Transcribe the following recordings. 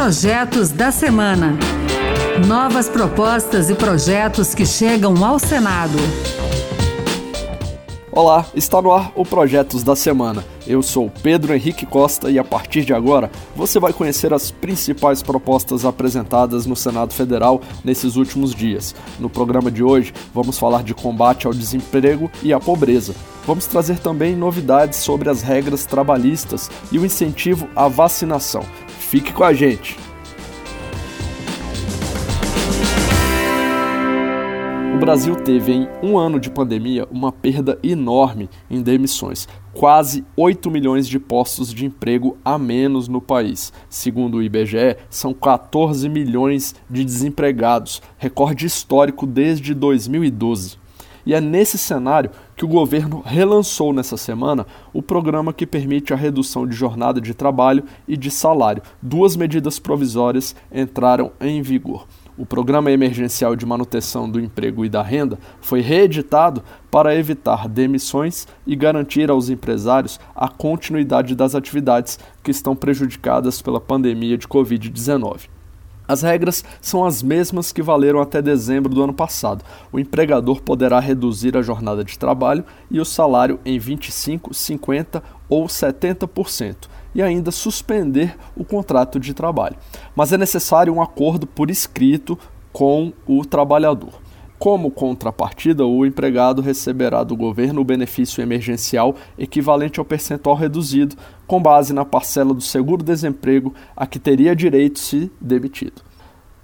Projetos da Semana. Novas propostas e projetos que chegam ao Senado. Olá, está no ar o Projetos da Semana. Eu sou Pedro Henrique Costa e a partir de agora você vai conhecer as principais propostas apresentadas no Senado Federal nesses últimos dias. No programa de hoje vamos falar de combate ao desemprego e à pobreza. Vamos trazer também novidades sobre as regras trabalhistas e o incentivo à vacinação. Fique com a gente! O Brasil teve, em um ano de pandemia, uma perda enorme em demissões. Quase 8 milhões de postos de emprego a menos no país. Segundo o IBGE, são 14 milhões de desempregados, recorde histórico desde 2012. E é nesse cenário que o governo relançou nessa semana o programa que permite a redução de jornada de trabalho e de salário. Duas medidas provisórias entraram em vigor. O Programa Emergencial de Manutenção do Emprego e da Renda foi reeditado para evitar demissões e garantir aos empresários a continuidade das atividades que estão prejudicadas pela pandemia de Covid-19. As regras são as mesmas que valeram até dezembro do ano passado. O empregador poderá reduzir a jornada de trabalho e o salário em 25, 50 ou 70% e ainda suspender o contrato de trabalho. Mas é necessário um acordo por escrito com o trabalhador. Como contrapartida, o empregado receberá do governo o benefício emergencial equivalente ao percentual reduzido, com base na parcela do seguro-desemprego a que teria direito se demitido.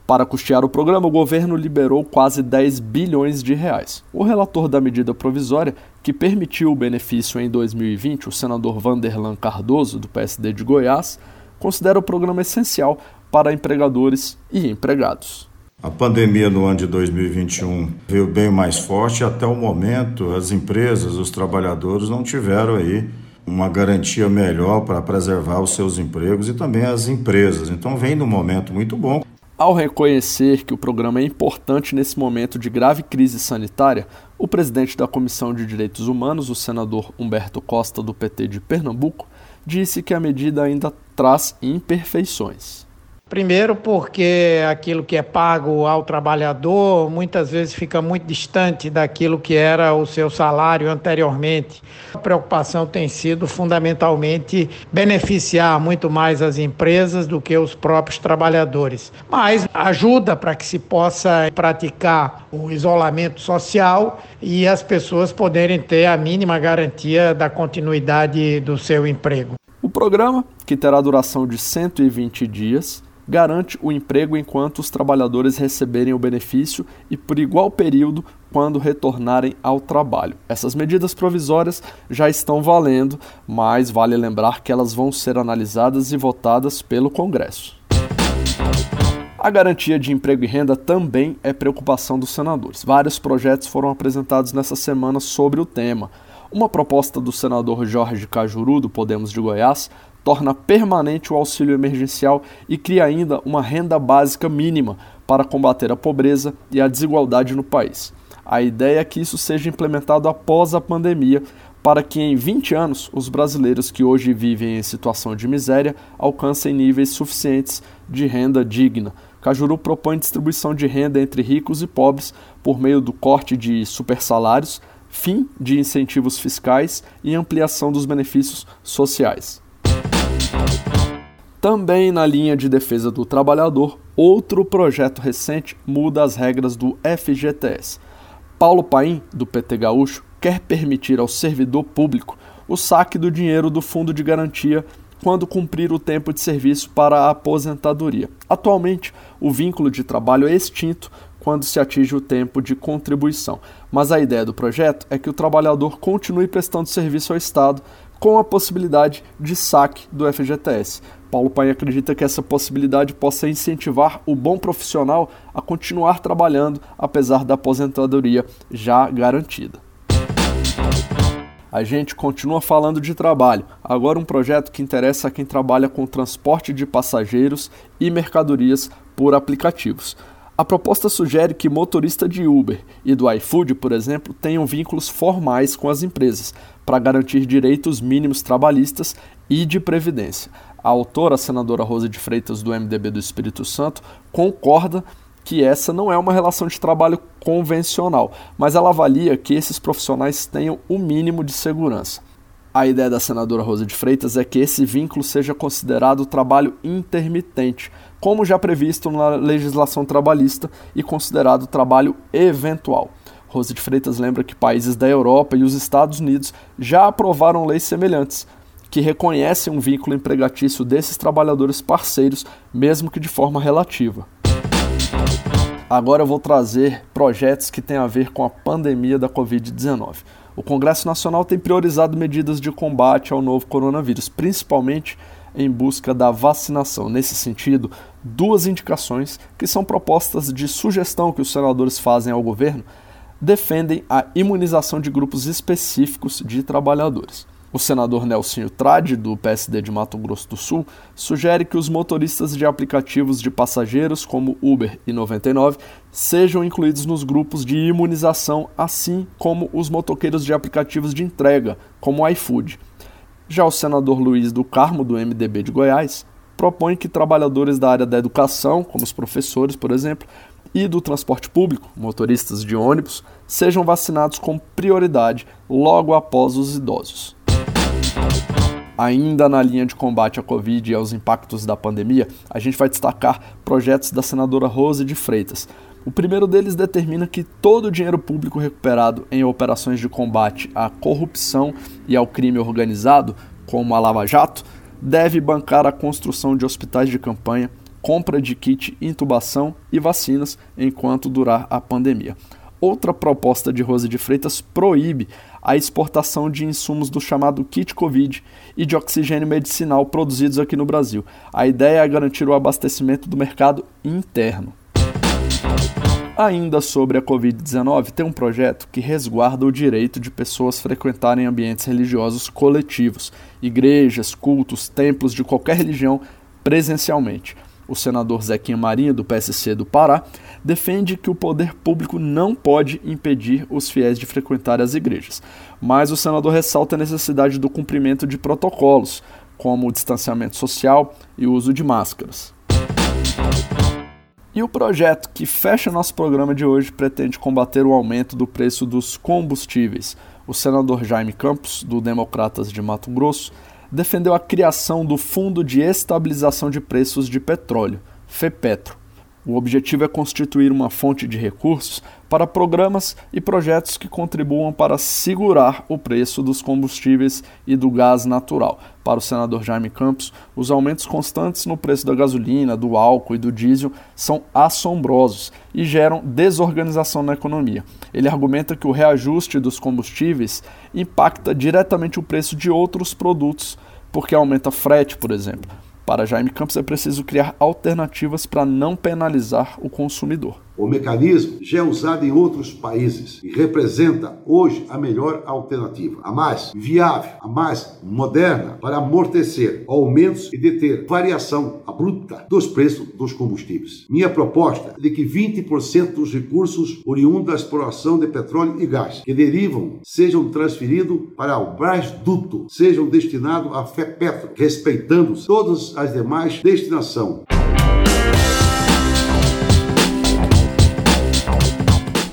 Para custear o programa, o governo liberou quase 10 bilhões de reais. O relator da medida provisória, que permitiu o benefício em 2020, o senador Vanderlan Cardoso, do PSD de Goiás, considera o programa essencial para empregadores e empregados. A pandemia no ano de 2021 veio bem mais forte. Até o momento, as empresas, os trabalhadores não tiveram aí uma garantia melhor para preservar os seus empregos e também as empresas. Então, vem num momento muito bom. Ao reconhecer que o programa é importante nesse momento de grave crise sanitária, o presidente da Comissão de Direitos Humanos, o senador Humberto Costa, do PT de Pernambuco, disse que a medida ainda traz imperfeições. Primeiro, porque aquilo que é pago ao trabalhador muitas vezes fica muito distante daquilo que era o seu salário anteriormente. A preocupação tem sido fundamentalmente beneficiar muito mais as empresas do que os próprios trabalhadores. Mas ajuda para que se possa praticar o isolamento social e as pessoas poderem ter a mínima garantia da continuidade do seu emprego. O programa, que terá duração de 120 dias, garante o emprego enquanto os trabalhadores receberem o benefício e por igual período quando retornarem ao trabalho. Essas medidas provisórias já estão valendo, mas vale lembrar que elas vão ser analisadas e votadas pelo Congresso. A garantia de emprego e renda também é preocupação dos senadores. Vários projetos foram apresentados nessa semana sobre o tema. Uma proposta do senador Jorge Cajuru, do Podemos de Goiás, torna permanente o auxílio emergencial e cria ainda uma renda básica mínima para combater a pobreza e a desigualdade no país. A ideia é que isso seja implementado após a pandemia, para que em 20 anos os brasileiros que hoje vivem em situação de miséria alcancem níveis suficientes de renda digna. Cajuru propõe distribuição de renda entre ricos e pobres por meio do corte de supersalários, fim de incentivos fiscais e ampliação dos benefícios sociais. Também na linha de defesa do trabalhador, outro projeto recente muda as regras do FGTS. Paulo Paim, do PT Gaúcho, quer permitir ao servidor público o saque do dinheiro do fundo de garantia quando cumprir o tempo de serviço para a aposentadoria. Atualmente, o vínculo de trabalho é extinto quando se atinge o tempo de contribuição, mas a ideia do projeto é que o trabalhador continue prestando serviço ao Estado com a possibilidade de saque do FGTS. Paulo Pai acredita que essa possibilidade possa incentivar o bom profissional a continuar trabalhando apesar da aposentadoria já garantida. A gente continua falando de trabalho. Agora, um projeto que interessa a quem trabalha com transporte de passageiros e mercadorias por aplicativos. A proposta sugere que motorista de Uber e do iFood, por exemplo, tenham vínculos formais com as empresas, para garantir direitos mínimos trabalhistas e de previdência. A autora, a senadora Rosa de Freitas, do MDB do Espírito Santo, concorda que essa não é uma relação de trabalho convencional, mas ela avalia que esses profissionais tenham o mínimo de segurança. A ideia da senadora Rosa de Freitas é que esse vínculo seja considerado trabalho intermitente, como já previsto na legislação trabalhista e considerado trabalho eventual. Rosa de Freitas lembra que países da Europa e os Estados Unidos já aprovaram leis semelhantes, que reconhecem um vínculo empregatício desses trabalhadores parceiros, mesmo que de forma relativa. Agora eu vou trazer projetos que têm a ver com a pandemia da Covid-19. O Congresso Nacional tem priorizado medidas de combate ao novo coronavírus, principalmente em busca da vacinação. Nesse sentido, duas indicações que são propostas de sugestão que os senadores fazem ao governo defendem a imunização de grupos específicos de trabalhadores. O senador Nelsinho Trade, do PSD de Mato Grosso do Sul, sugere que os motoristas de aplicativos de passageiros como Uber e 99 sejam incluídos nos grupos de imunização, assim como os motoqueiros de aplicativos de entrega, como iFood. Já o senador Luiz do Carmo, do MDB de Goiás, propõe que trabalhadores da área da educação, como os professores, por exemplo, e do transporte público, motoristas de ônibus, sejam vacinados com prioridade logo após os idosos. Ainda na linha de combate à Covid e aos impactos da pandemia, a gente vai destacar projetos da senadora Rose de Freitas. O primeiro deles determina que todo o dinheiro público recuperado em operações de combate à corrupção e ao crime organizado, como a Lava Jato, deve bancar a construção de hospitais de campanha, compra de kit intubação e vacinas enquanto durar a pandemia. Outra proposta de Rose de Freitas proíbe a exportação de insumos do chamado kit Covid e de oxigênio medicinal produzidos aqui no Brasil. A ideia é garantir o abastecimento do mercado interno. Ainda sobre a Covid-19, tem um projeto que resguarda o direito de pessoas frequentarem ambientes religiosos coletivos, igrejas, cultos, templos de qualquer religião presencialmente o senador Zequinha Marinho, do PSC do Pará, defende que o poder público não pode impedir os fiéis de frequentar as igrejas. Mas o senador ressalta a necessidade do cumprimento de protocolos, como o distanciamento social e o uso de máscaras. E o projeto que fecha nosso programa de hoje pretende combater o aumento do preço dos combustíveis. O senador Jaime Campos, do Democratas de Mato Grosso, defendeu a criação do Fundo de Estabilização de Preços de Petróleo, FEPETRO. O objetivo é constituir uma fonte de recursos para programas e projetos que contribuam para segurar o preço dos combustíveis e do gás natural. Para o senador Jaime Campos, os aumentos constantes no preço da gasolina, do álcool e do diesel são assombrosos e geram desorganização na economia. Ele argumenta que o reajuste dos combustíveis impacta diretamente o preço de outros produtos, porque aumenta frete, por exemplo. Para Jaime Campos é preciso criar alternativas para não penalizar o consumidor. O mecanismo já é usado em outros países e representa hoje a melhor alternativa, a mais viável, a mais moderna para amortecer aumentos e deter variação abrupta dos preços dos combustíveis. Minha proposta é de que 20% dos recursos oriundos da exploração de petróleo e gás que derivam sejam transferidos para o Brasduto, sejam destinados à FEPetro, respeitando todas as demais destinações.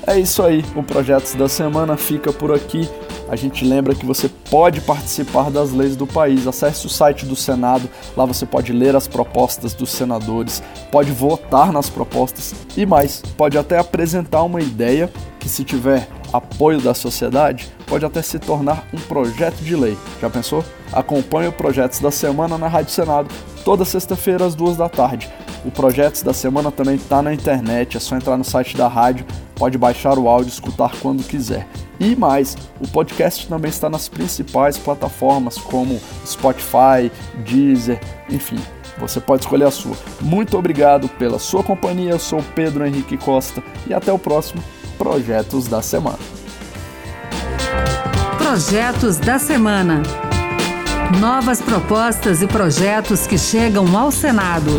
É isso aí, o Projetos da Semana fica por aqui. A gente lembra que você pode participar das leis do país. Acesse o site do Senado, lá você pode ler as propostas dos senadores, pode votar nas propostas e mais, pode até apresentar uma ideia que, se tiver apoio da sociedade, pode até se tornar um projeto de lei. Já pensou? Acompanhe o Projetos da Semana na Rádio Senado, toda sexta-feira às duas da tarde. O Projetos da Semana também está na internet, é só entrar no site da rádio, pode baixar o áudio e escutar quando quiser. E mais, o podcast também está nas principais plataformas como Spotify, Deezer, enfim, você pode escolher a sua. Muito obrigado pela sua companhia, eu sou Pedro Henrique Costa e até o próximo Projetos da Semana. Projetos da Semana. Novas propostas e projetos que chegam ao Senado.